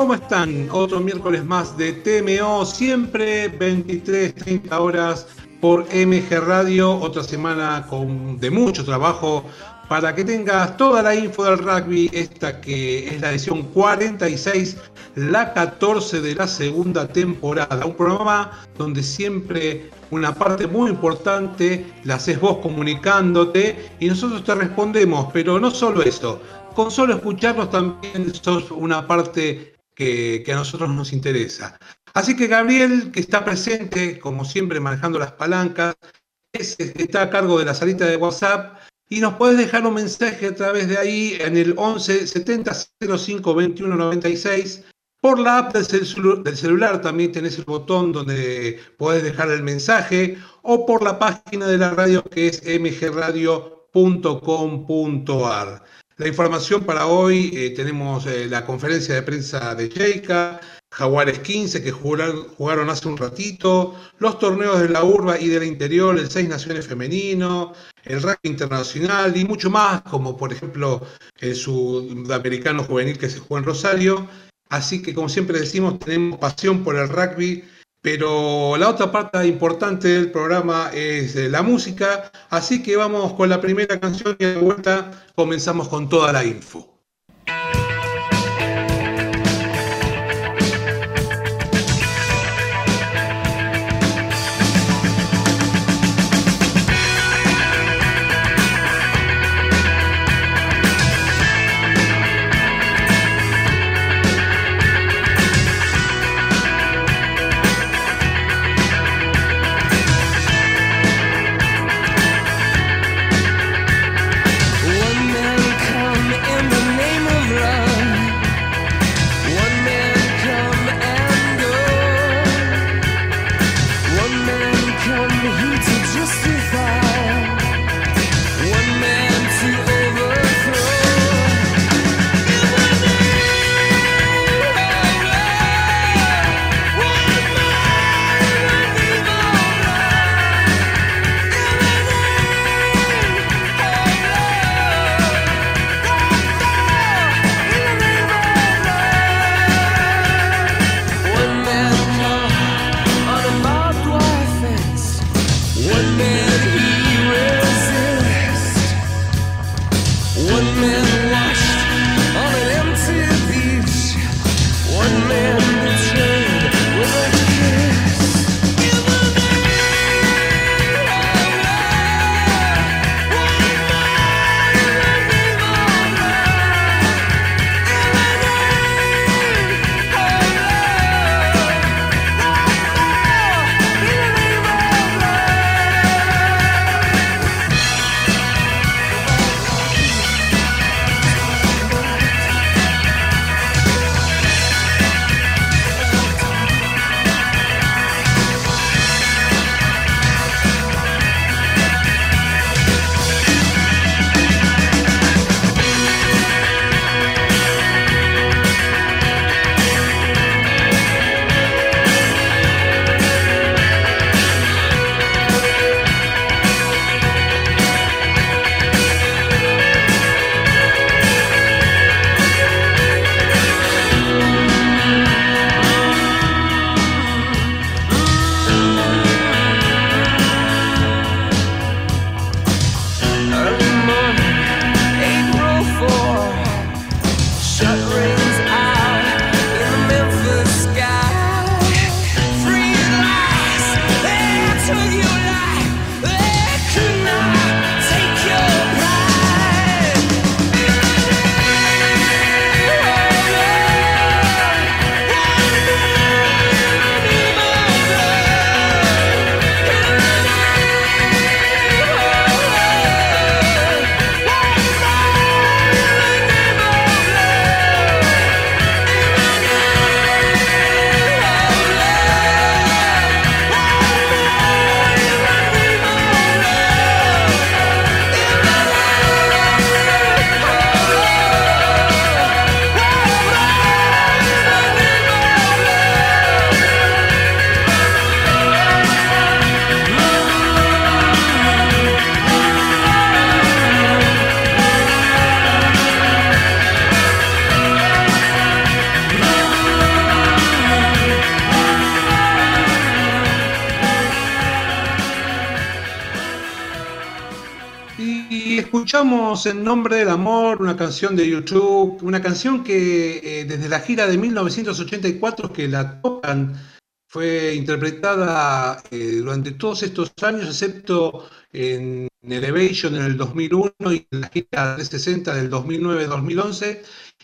¿cómo están? Otro miércoles más de TMO, siempre 23, 30 horas por MG Radio, otra semana con, de mucho trabajo para que tengas toda la info del rugby, esta que es la edición 46, la 14 de la segunda temporada. Un programa donde siempre una parte muy importante la haces vos comunicándote y nosotros te respondemos, pero no solo eso, con solo escucharnos también sos una parte que, a nosotros nos interesa. Así que Gabriel, que está presente, como siempre, manejando las palancas, está a cargo de la salita de WhatsApp y nos puedes dejar un mensaje a través de ahí en el 11 70 05 21 96. Por la app del, del, celular también tenés el botón donde podés dejar el mensaje o por la página de la radio que es mgradio.com.ar. La información para hoy, eh, tenemos eh, la conferencia de prensa de Cheika, Jaguares 15 que jugaron, hace un ratito, los torneos de la urba y del interior, el Seis Naciones Femenino, el rugby internacional y mucho más, como por ejemplo el sudamericano juvenil que se juega en Rosario. Así que como siempre decimos, tenemos pasión por el rugby pero la otra parte importante del programa es la música, así que vamos con la primera canción y de vuelta comenzamos con toda la info. Escuchamos En Nombre del Amor, una canción de YouTube, una canción que eh, desde la gira de 1984 que la tocan fue interpretada eh, durante todos estos años, excepto en Elevation en el 2001 y en la gira 360 del 2009-2011.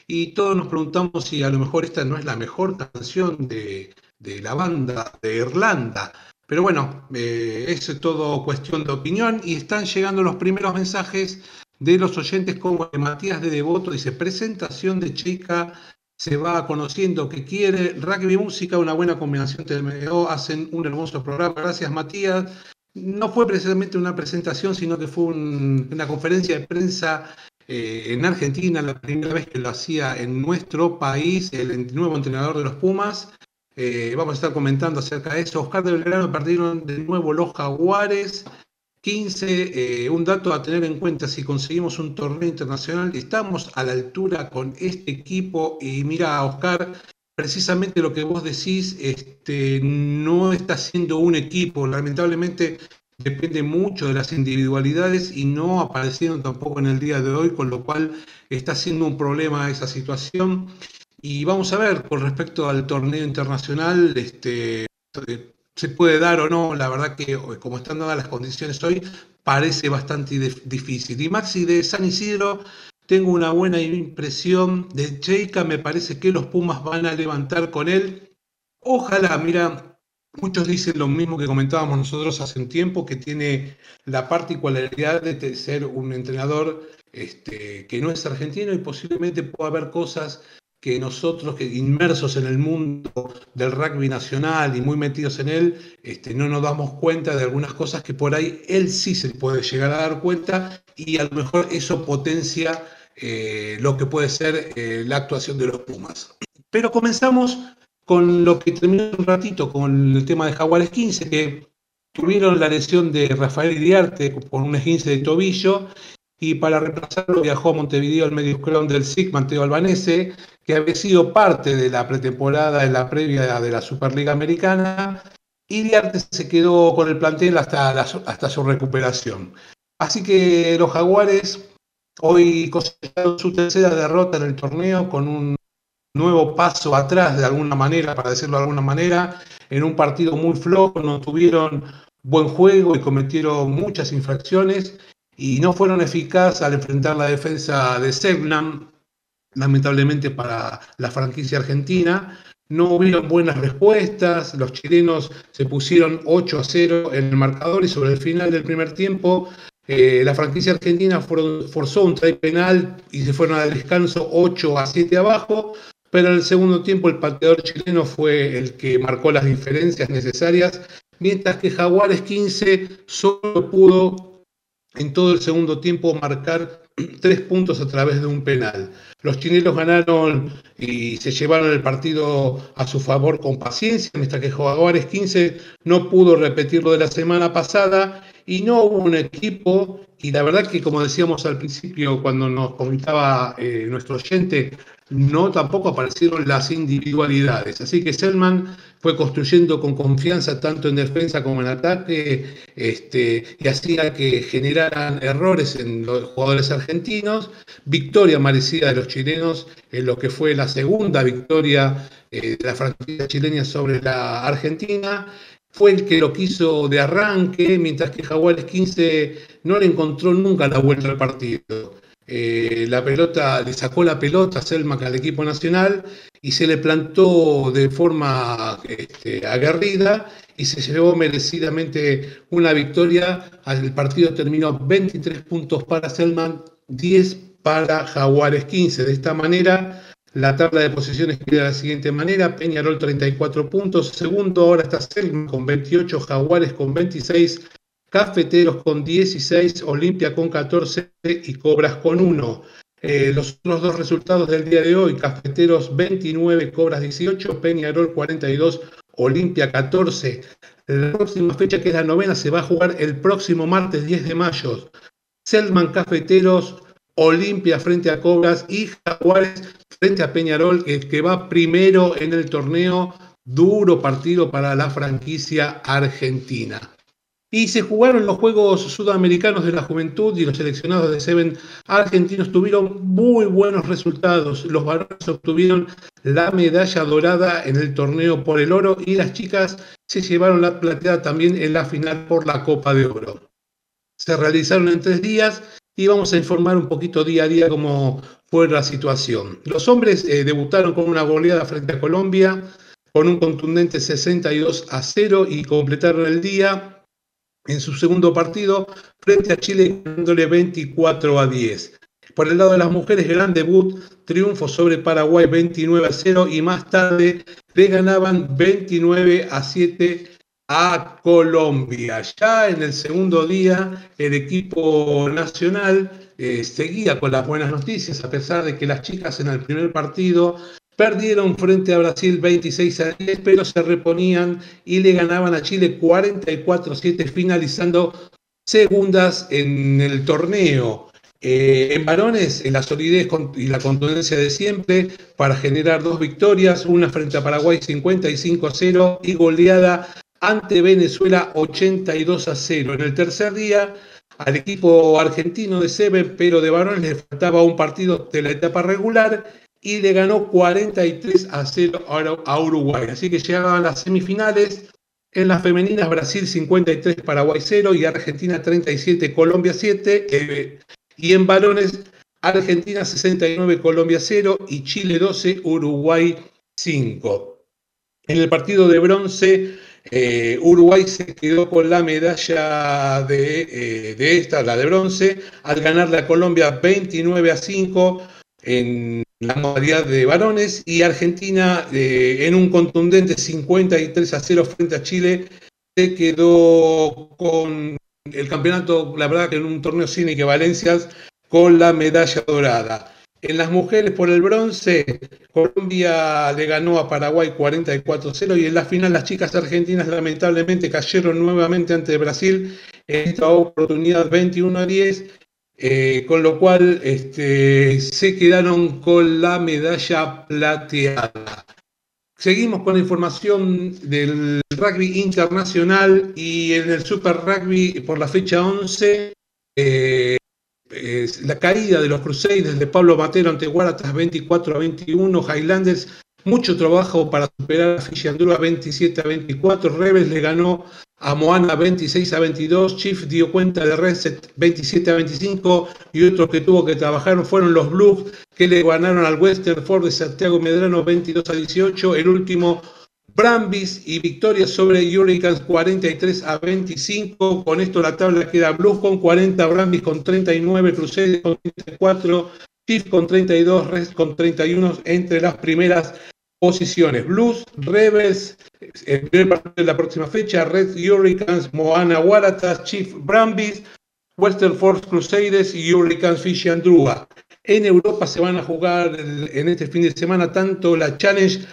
Y todos nos preguntamos si a lo mejor esta no es la mejor canción de, la banda de Irlanda. Pero bueno, eh, es todo cuestión de opinión y están llegando los primeros mensajes de los oyentes como Matías de Devoto dice presentación de chica se va conociendo que quiere. Rugby Música, una buena combinación TMO, hacen un hermoso programa. Gracias, Matías. No fue precisamente una presentación, sino que fue una conferencia de prensa eh, en Argentina, la primera vez que lo hacía en nuestro país, el nuevo entrenador de los Pumas. Eh, vamos a estar comentando acerca de eso. Oscar de Belgrano perdieron de nuevo los Jaguares. 15, eh, un dato a tener en cuenta, si conseguimos un torneo internacional, estamos a la altura con este equipo y mira, Oscar, precisamente lo que vos decís, este, no está siendo un equipo, lamentablemente depende mucho de las individualidades y no aparecieron tampoco en el día de hoy, con lo cual está siendo un problema esa situación. Y vamos a ver con respecto al torneo internacional, este, se puede dar o no, la verdad que como están dadas las condiciones hoy, parece bastante difícil. Y Maxi de San Isidro, tengo una buena impresión de Cheika, me parece que los Pumas van a levantar con él. Ojalá, mira, muchos dicen lo mismo que comentábamos nosotros hace un tiempo, que tiene la particularidad de ser un entrenador este, que no es argentino y posiblemente pueda haber cosas que nosotros, que inmersos en el mundo del rugby nacional y muy metidos en él, este, no nos damos cuenta de algunas cosas que por ahí él sí se puede llegar a dar cuenta y a lo mejor eso potencia eh, lo que puede ser eh, la actuación de los Pumas. Pero comenzamos con lo que terminó un ratito, con el tema de Jaguares 15, que tuvieron la lesión de Rafael Iriarte por un esguince de tobillo y para reemplazarlo viajó a Montevideo el medio del SIC, Mateo Albanese, que había sido parte de la pretemporada en la previa de la Superliga Americana, y Diarte se quedó con el plantel hasta, hasta su recuperación. Así que los Jaguares hoy cosecharon su tercera derrota en el torneo con un nuevo paso atrás de alguna manera, para decirlo de alguna manera, en un partido muy flojo, no tuvieron buen juego y cometieron muchas infracciones y no fueron eficaces al enfrentar la defensa de Segnam, lamentablemente para la franquicia argentina. No hubieron buenas respuestas, los chilenos se pusieron 8 a 0 en el marcador y sobre el final del primer tiempo eh, la franquicia argentina forzó un try penal y se fueron al descanso 8 a 7 abajo, pero en el segundo tiempo el pateador chileno fue el que marcó las diferencias necesarias, mientras que Jaguares 15 solo pudo en todo el segundo tiempo marcar tres puntos a través de un penal. Los chilenos ganaron y se llevaron el partido a su favor con paciencia, mientras que Jaguares 15 no pudo repetir lo de la semana pasada y no hubo un equipo, y la verdad que como decíamos al principio cuando nos comentaba eh, nuestro oyente, no tampoco aparecieron las individualidades. Así que Selman fue construyendo con confianza tanto en defensa como en ataque este, y hacía que generaran errores en los jugadores argentinos. Victoria merecida de los chilenos en lo que fue la segunda victoria eh, de la franquicia chilena sobre la Argentina. Fue el que lo quiso de arranque, mientras que Jaguares 15 no le encontró nunca la vuelta al partido. Eh, la pelota, le sacó la pelota a Selmack al equipo nacional y se le plantó de forma este, aguerrida y se llevó merecidamente una victoria. El partido terminó 23 puntos para Selman, 10 para Jaguares 15. De esta manera, la tabla de posiciones queda de la siguiente manera: Peñarol 34 puntos, segundo ahora está Selman con 28, Jaguares con 26, Cafeteros con 16, Olimpia con 14 y Cobras con 1. Eh, los otros dos resultados del día de hoy, Cafeteros 29, Cobras 18, Peñarol 42, Olimpia 14. La próxima fecha, que es la novena, se va a jugar el próximo martes 10 de mayo. Selman Cafeteros, Olimpia frente a Cobras y Jaguares frente a Peñarol, el que va primero en el torneo. Duro partido para la franquicia argentina. Y se jugaron los Juegos Sudamericanos de la Juventud y los seleccionados de Seven argentinos tuvieron muy buenos resultados. Los varones obtuvieron la medalla dorada en el torneo por el oro y las chicas se llevaron la plateada también en la final por la Copa de Oro. Se realizaron en tres días y vamos a informar un poquito día a día cómo fue la situación. Los hombres eh, debutaron con una goleada frente a Colombia con un contundente 62 a 0 y completaron el día en su segundo partido frente a Chile ganándole 24 a 10. Por el lado de las mujeres, gran debut, triunfo sobre Paraguay 29 a 0 y más tarde le ganaban 29 a 7 a Colombia. Ya en el segundo día, el equipo nacional eh, seguía con las buenas noticias, a pesar de que las chicas en el primer partido Perdieron frente a Brasil 26 a 10, pero se reponían y le ganaban a Chile 44 a 7, finalizando segundas en el torneo. Eh, en varones, en la solidez y la contundencia de siempre para generar dos victorias, una frente a Paraguay 55 a 0 y goleada ante Venezuela 82 a 0. En el tercer día, al equipo argentino de Seven, pero de varones le faltaba un partido de la etapa regular y le ganó 43 a 0 a Uruguay. Así que llegaban las semifinales. En las femeninas, Brasil 53, Paraguay 0 y Argentina 37, Colombia 7. Eh, y en varones, Argentina 69, Colombia 0 y Chile 12, Uruguay 5. En el partido de bronce, eh, Uruguay se quedó con la medalla de, eh, de, esta, la de bronce, al ganar la Colombia 29 a 5 en la modalidad de varones y Argentina eh, en un contundente 53 a 0 frente a Chile se quedó con el campeonato, la verdad que en un torneo sin equivalencias, con la medalla dorada. En las mujeres por el bronce, Colombia le ganó a Paraguay 44-0 y en la final las chicas argentinas lamentablemente cayeron nuevamente ante Brasil en esta oportunidad 21-10 eh, con lo cual este, se quedaron con la medalla plateada. Seguimos con la información del rugby internacional y en el Super Rugby por la fecha 11, eh, la caída de los Crusaders de Pablo Matero ante Guaratas 24 a 21, Highlanders mucho trabajo para superar a Fishandrua 27 a 24. Rebels le ganó a Moana 26 a 22. Chief dio cuenta de Reset 27 a 25. Y otros que tuvo que trabajar fueron los Blues que le ganaron al Western Ford de Santiago Medrano 22 a 18. El último Brambis y victoria sobre Hurricanes 43 a 25. Con esto la tabla queda Blues con 40, Brambis con 39, Crusaders con 34, Chief con 32, Res con 31 entre las primeras posiciones. Blues, Rebels, el primer partido de la próxima fecha, Red Hurricanes, Moana Waratahs, Chief Brambis, Western Force Crusaders y Hurricanes Fish and Drua. En Europa se van a jugar en este fin de semana tanto la Challenge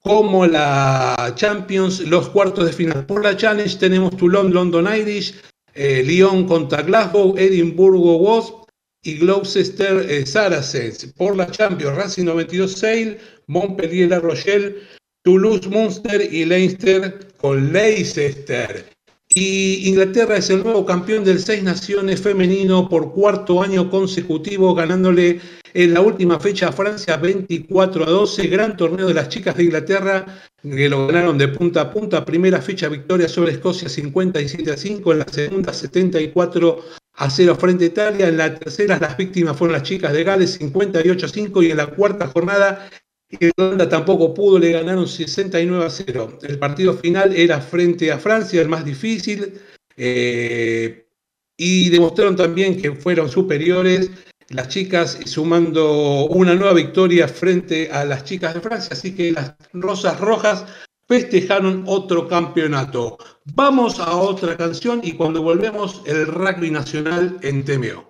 como la Champions, los cuartos de final. Por la Challenge tenemos Toulon, London Irish, eh, Lyon contra Glasgow, Edimburgo Wasp, y Gloucester eh, Saracens. Por la Champions, Racing 92 Sale, Montpellier La Rochelle, Toulouse Munster y Leinster con Leicester. Y Inglaterra es el nuevo campeón del Seis Naciones femenino por cuarto año consecutivo, ganándole en la última fecha a Francia 24 a 12. Gran torneo de las chicas de Inglaterra que lo ganaron de punta a punta. Primera fecha victoria sobre Escocia 57 a 5. En la segunda 74 a 0 frente a Italia. En la tercera las víctimas fueron las chicas de Gales 58 a 5 y en la cuarta jornada Irlanda tampoco pudo, le ganaron 69 a 0. El partido final era frente a Francia, el más difícil, eh, y demostraron también que fueron superiores las chicas sumando una nueva victoria frente a las chicas de Francia, así que las Rosas Rojas festejaron otro campeonato. Vamos a otra canción y cuando volvemos el rugby nacional en TMO.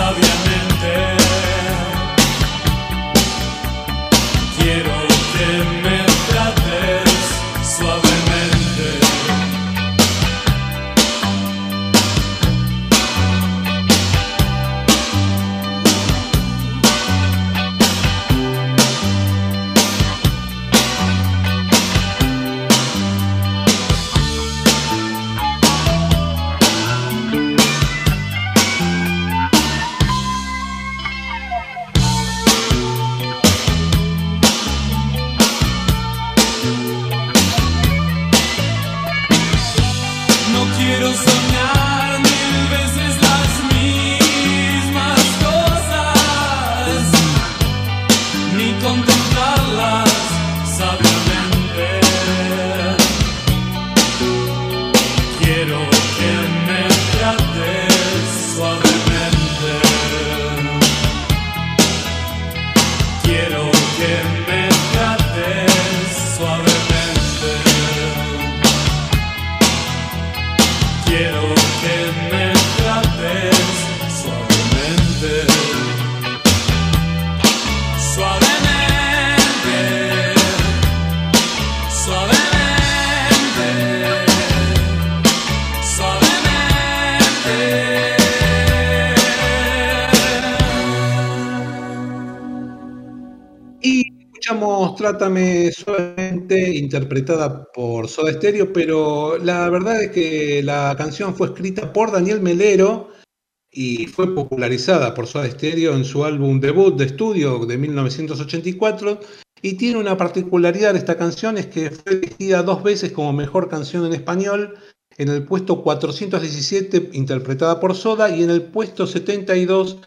sabiamente. Quiero Trátame suavemente, interpretada por Soda Stereo, pero la verdad es que la canción fue escrita por Daniel Melero y fue popularizada por Soda Stereo en su álbum debut de estudio de 1984. Y tiene una particularidad esta canción, es que fue elegida dos veces como mejor canción en español, en el puesto 417 interpretada por Soda y en el puesto 72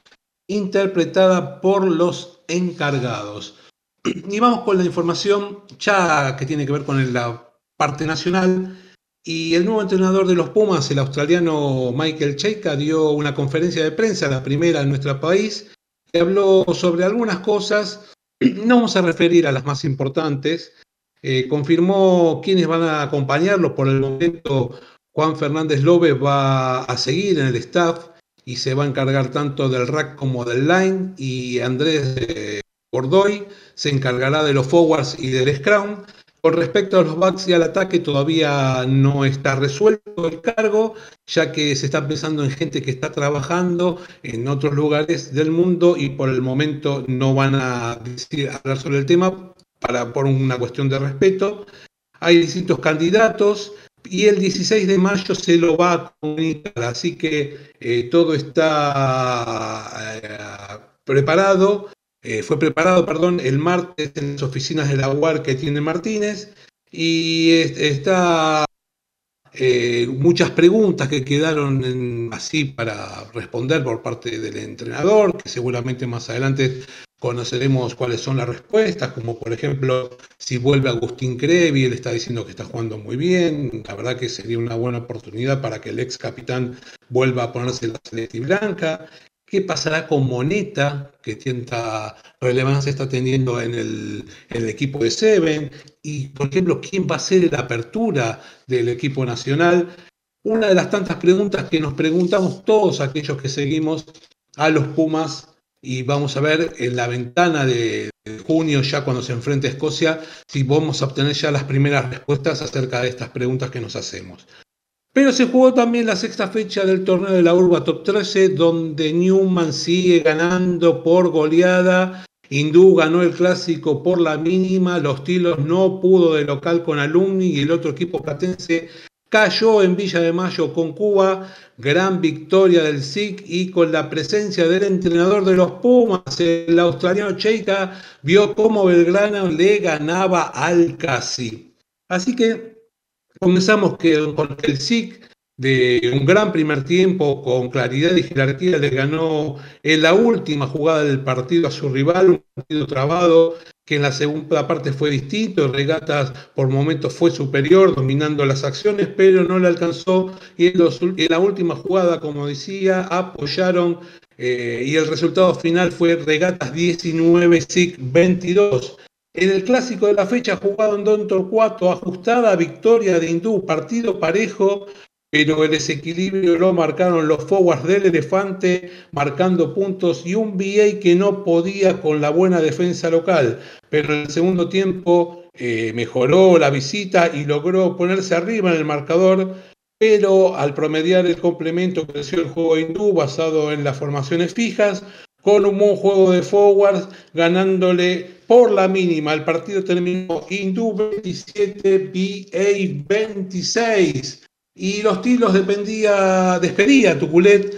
interpretada por los encargados. Y vamos con la información ya que tiene que ver con la parte nacional. Y el nuevo entrenador de los Pumas, el australiano Michael Cheika, dio una conferencia de prensa, la primera en nuestro país, que habló sobre algunas cosas. No vamos a referir a las más importantes. Eh, confirmó quiénes van a acompañarlo. Por el momento, Juan Fernández López va a seguir en el staff y se va a encargar tanto del rack como del line. Y Andrés Bordoy se encargará de los forwards y del scrum. Con respecto a los backs y al ataque, todavía no está resuelto el cargo, ya que se está pensando en gente que está trabajando en otros lugares del mundo y por el momento no van a decir, hablar sobre el tema para, por una cuestión de respeto. Hay distintos candidatos y el 16 de mayo se lo va a comunicar, así que eh, todo está eh, preparado eh, fue preparado, perdón, el martes en las oficinas de la UAR que tiene Martínez y es- está eh, muchas preguntas que quedaron así para responder por parte del entrenador, que seguramente más adelante conoceremos cuáles son las respuestas, como por ejemplo si vuelve Agustín Crevi, él está diciendo que está jugando muy bien, la verdad que sería una buena oportunidad para que el ex capitán vuelva a ponerse la celeste blanca. ¿Qué pasará con Moneta, que tanta relevancia está teniendo en el, equipo de Seven? Y, por ejemplo, ¿quién va a ser la apertura del equipo nacional? una de las tantas preguntas que nos preguntamos todos aquellos que seguimos a los Pumas y vamos a ver en la ventana de, junio, ya cuando se enfrente Escocia, si vamos a obtener ya las primeras respuestas acerca de estas preguntas que nos hacemos. Pero se jugó también la sexta fecha del torneo de la Urba Top 13, donde Newman sigue ganando por goleada. Hindú ganó el clásico por la mínima, los Tilos no pudo de local con Alumni y el otro equipo platense cayó en Villa de Mayo con Cuba, gran victoria del SIC y con la presencia del entrenador de los Pumas, el australiano Cheika, vio cómo Belgrano le ganaba al Casi. Así que Comenzamos con el SIC de un gran primer tiempo con claridad y jerarquía le ganó en la última jugada del partido a su rival, un partido trabado que en la segunda parte fue distinto, Regatas por momentos fue superior, dominando las acciones, pero no le alcanzó y en, la última jugada, como decía, apoyaron eh, y el resultado final fue Regatas 19, SIC 22. En el clásico de la fecha jugado en Don Torcuato, ajustada victoria de Hindú, partido parejo, pero el desequilibrio lo marcaron los forwards del elefante, marcando puntos y un VA que no podía con la buena defensa local. Pero en el segundo tiempo eh, mejoró la visita y logró ponerse arriba en el marcador. Pero al promediar el complemento creció el juego hindú basado en las formaciones fijas, con un buen juego de forwards, ganándole por la mínima. El partido terminó Hindú 27, BA 26. Y los tiros dependía, despedía Tuculet,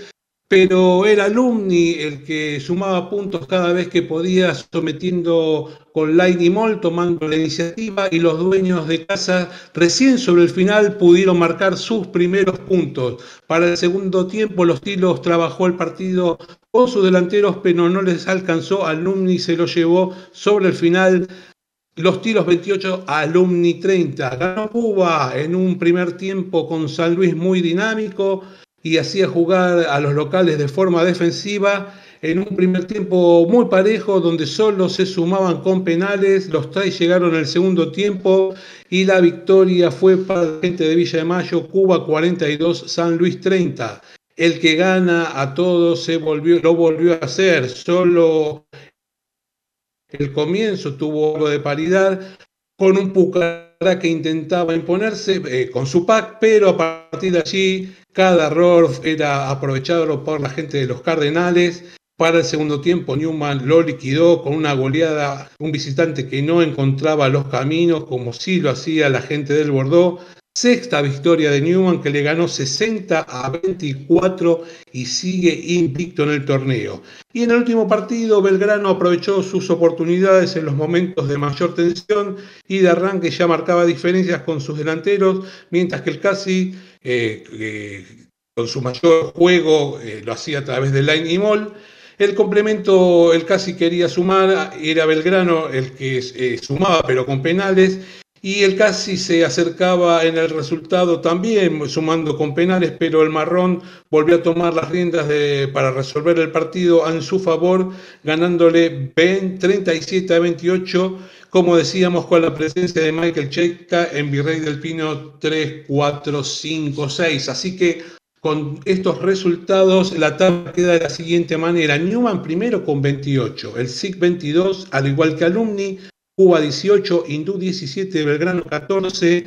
pero era Alumni el que sumaba puntos cada vez que podía, sometiendo con Lightning Mall, tomando la iniciativa, y los dueños de casa recién sobre el final pudieron marcar sus primeros puntos. Para el segundo tiempo, los tiros trabajó el partido con sus delanteros, pero no les alcanzó. Alumni se lo llevó sobre el final. Los tiros 28, Alumni 30. Ganó Cuba en un primer tiempo con San Luis muy dinámico y hacía jugar a los locales de forma defensiva. En un primer tiempo muy parejo, donde solo se sumaban con penales. Los tres llegaron el segundo tiempo y la victoria fue para la gente de Villa de Mayo, Cuba 42, San Luis 30 el que gana a todos se volvió, lo volvió a hacer. Solo el comienzo tuvo algo de paridad con un Pucará que intentaba imponerse eh, con su pack, pero a partir de allí cada error era aprovechado por la gente de los Cardenales. Para el segundo tiempo, Newman lo liquidó con una goleada, un visitante que no encontraba los caminos, como sí lo hacía la gente del Bordeaux. Sexta victoria de Newman que le ganó 60 a 24 y sigue invicto en el torneo. Y en el último partido Belgrano aprovechó sus oportunidades en los momentos de mayor tensión y de arranque ya marcaba diferencias con sus delanteros, mientras que el Casi con su mayor juego eh, lo hacía a través del line y mall. El complemento, el casi quería sumar, era Belgrano el que sumaba, pero con penales, y el casi se acercaba en el resultado también, sumando con penales, pero el marrón volvió a tomar las riendas para resolver el partido en su favor, ganándole 37 a 28, como decíamos, con la presencia de Michael Checa en Virrey del Pino 3, 4, 5, 6. Así que con estos resultados, la tabla queda de la siguiente manera. Newman primero con 28, el SIC 22, al igual que Alumni, Cuba 18, Hindú 17, Belgrano 14,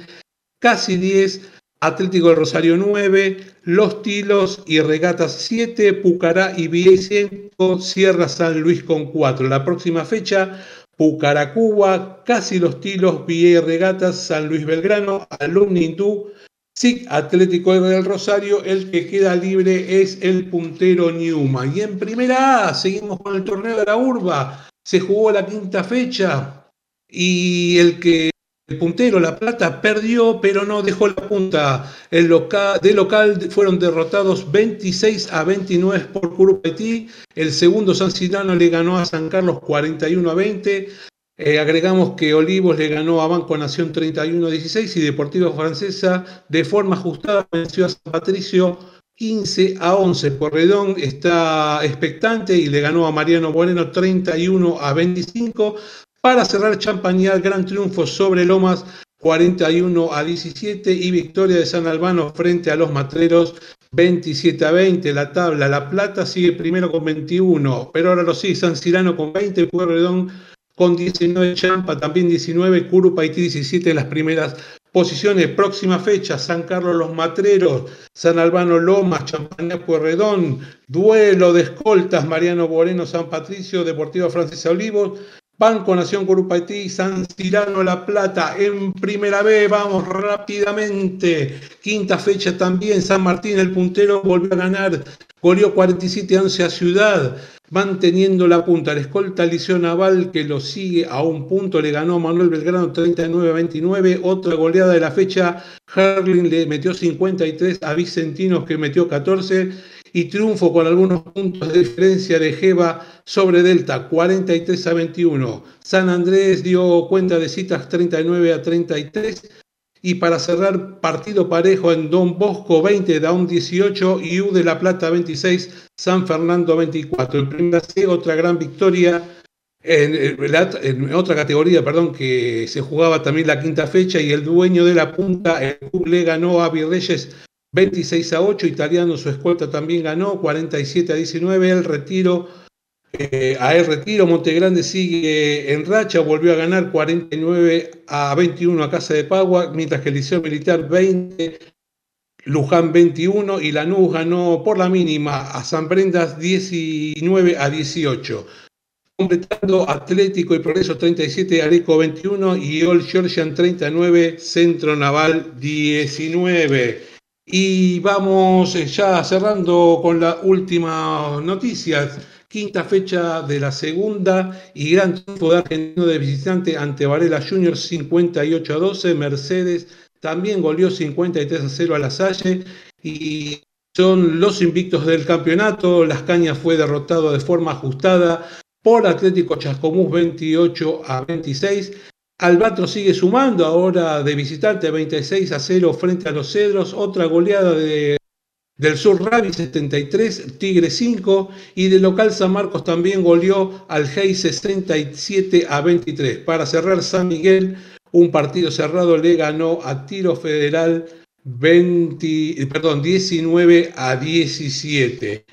casi 10, Atlético del Rosario 9, Los Tilos y Regatas 7, Pucará y VA 5, Sierra San Luis con 4. La próxima fecha, Pucará Cuba, casi Los Tilos, y Regatas, San Luis Belgrano, Alumni Hindú, SIC Atlético del Rosario, el que queda libre es el puntero Newman. Y en primera A, seguimos con el torneo de la Urba. Se jugó la quinta fecha, y el que el puntero La Plata perdió, pero no dejó la punta. El local, de local fueron derrotados 26 a 29 por Curupetí. El segundo San Cirano le ganó a San Carlos 41 a 20. Eh, agregamos que Olivos le ganó a Banco Nación 31 a 16 y Deportiva Francesa de forma ajustada venció a San Patricio 15 a 11. Porredón está expectante y le ganó a Mariano Moreno 31 a 25. Para cerrar Champañal, gran triunfo sobre Lomas 41 a 17 y victoria de San Albano frente a los Matreros 27 a 20. La tabla, La Plata sigue primero con 21, pero ahora lo sigue San Cirano con 20, Pueyrredón con 19, Champa también 19, Curupa Haití 17 en las primeras posiciones. Próxima fecha, San Carlos Los Matreros, San Albano Lomas, Champaña Pueyrredón, duelo de escoltas, Mariano Moreno, San Patricio, Deportivo Francesa Olivos, Banco Nación Corupatí, San Cirano La Plata en primera vez, vamos rápidamente. Quinta fecha también, San Martín el puntero volvió a ganar, goleó 47 a 11 a Ciudad, manteniendo la punta. La escolta Liceo Naval que lo sigue a un punto, le ganó Manuel Belgrano 39 a 29. Otra goleada de la fecha, Harling le metió 53 a Vicentinos que metió 14 y triunfo con algunos puntos de diferencia de Jeva sobre Delta, 43 a 21. San Andrés dio cuenta de citas 39 a 33. Y para cerrar, partido parejo en Don Bosco 20, Down 18 y U de La Plata 26, San Fernando 24. En primera C, otra gran victoria en, en, otra categoría, perdón, que se jugaba también la quinta fecha y el dueño de la punta, el club le ganó a Virreyes 26 a 8, Italiano su escolta también ganó, 47 a 19, el retiro, eh, a el retiro, Montegrande sigue en racha, volvió a ganar 49 a 21 a Casa de Pagua, mientras que el Liceo Militar 20, Luján 21 y Lanús ganó por la mínima a San Brendas 19 a 18. Completando Atlético y Progreso 37, Areco 21 y All Georgian 39, Centro Naval 19. Y vamos eh, ya cerrando con la última noticia. Quinta fecha de la segunda y gran triunfo de Argentino de visitante ante Varela Junior 58 a 12. Mercedes también goleó 53 a 0 a la Salle y son los invictos del campeonato. Las Cañas fue derrotado de forma ajustada por Atlético Chascomús 28 a 26. Albatro sigue sumando ahora de visitante 26 a 0 frente a los Cedros, otra goleada de, del Sur Rabi 73, Tigre 5 y de local San Marcos también goleó al Hey 67 a 23. Para cerrar San Miguel, un partido cerrado le ganó a Tiro Federal 20, perdón, 19 a 17.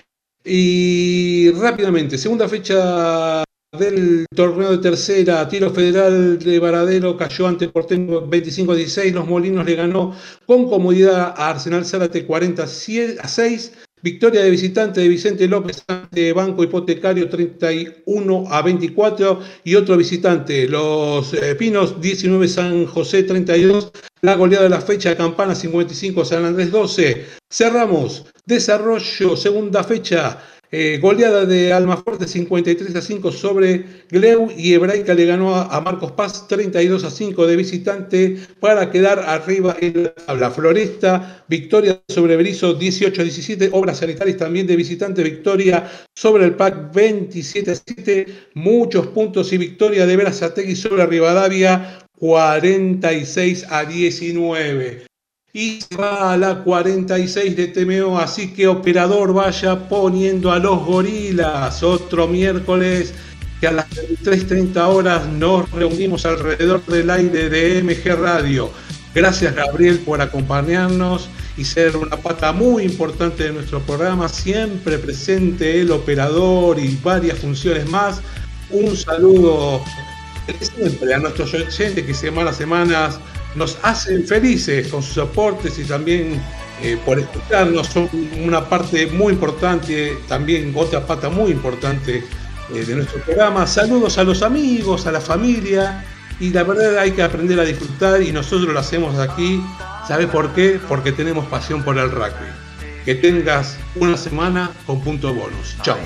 Y rápidamente, segunda fecha del torneo de tercera, Tiro Federal de Varadero cayó ante Porteño 25 a 16, Los Molinos le ganó con comodidad a Arsenal Zárate 40 a 6, victoria de visitante de Vicente López ante Banco Hipotecario 31 a 24 y otro visitante, Los eh, Pinos 19 San José 32, la goleada de la fecha de Campana 55 San Andrés 12. Cerramos, desarrollo, segunda fecha. Eh, goleada de Almafuerte 53 a 5 sobre Gleu y Hebraica le ganó a, Marcos Paz 32 a 5 de visitante para quedar arriba en la Floresta. Victoria sobre Berizo 18 a 17. Obras sanitarias también de visitante. Victoria sobre el PAC 27 a 7. Muchos puntos y victoria de Verazategui sobre Rivadavia 46 a 19 y se va a la 46 de TMO, así que operador vaya poniendo a los gorilas otro miércoles que a las 3.30 horas nos reunimos alrededor del aire de MG Radio. Gracias Gabriel por acompañarnos y ser una pata muy importante de nuestro programa, siempre presente el operador y varias funciones más. Un saludo siempre a nuestros oyentes que semana a semanas nos hacen felices con sus aportes y también eh, por escucharnos. Son una parte muy importante, también otra pata muy importante eh, de nuestro programa. Saludos a los amigos, a la familia. Y la verdad hay que aprender a disfrutar y nosotros lo hacemos aquí. ¿Sabes por qué? Porque tenemos pasión por el rugby. Que tengas una semana con punto bonus. Chao.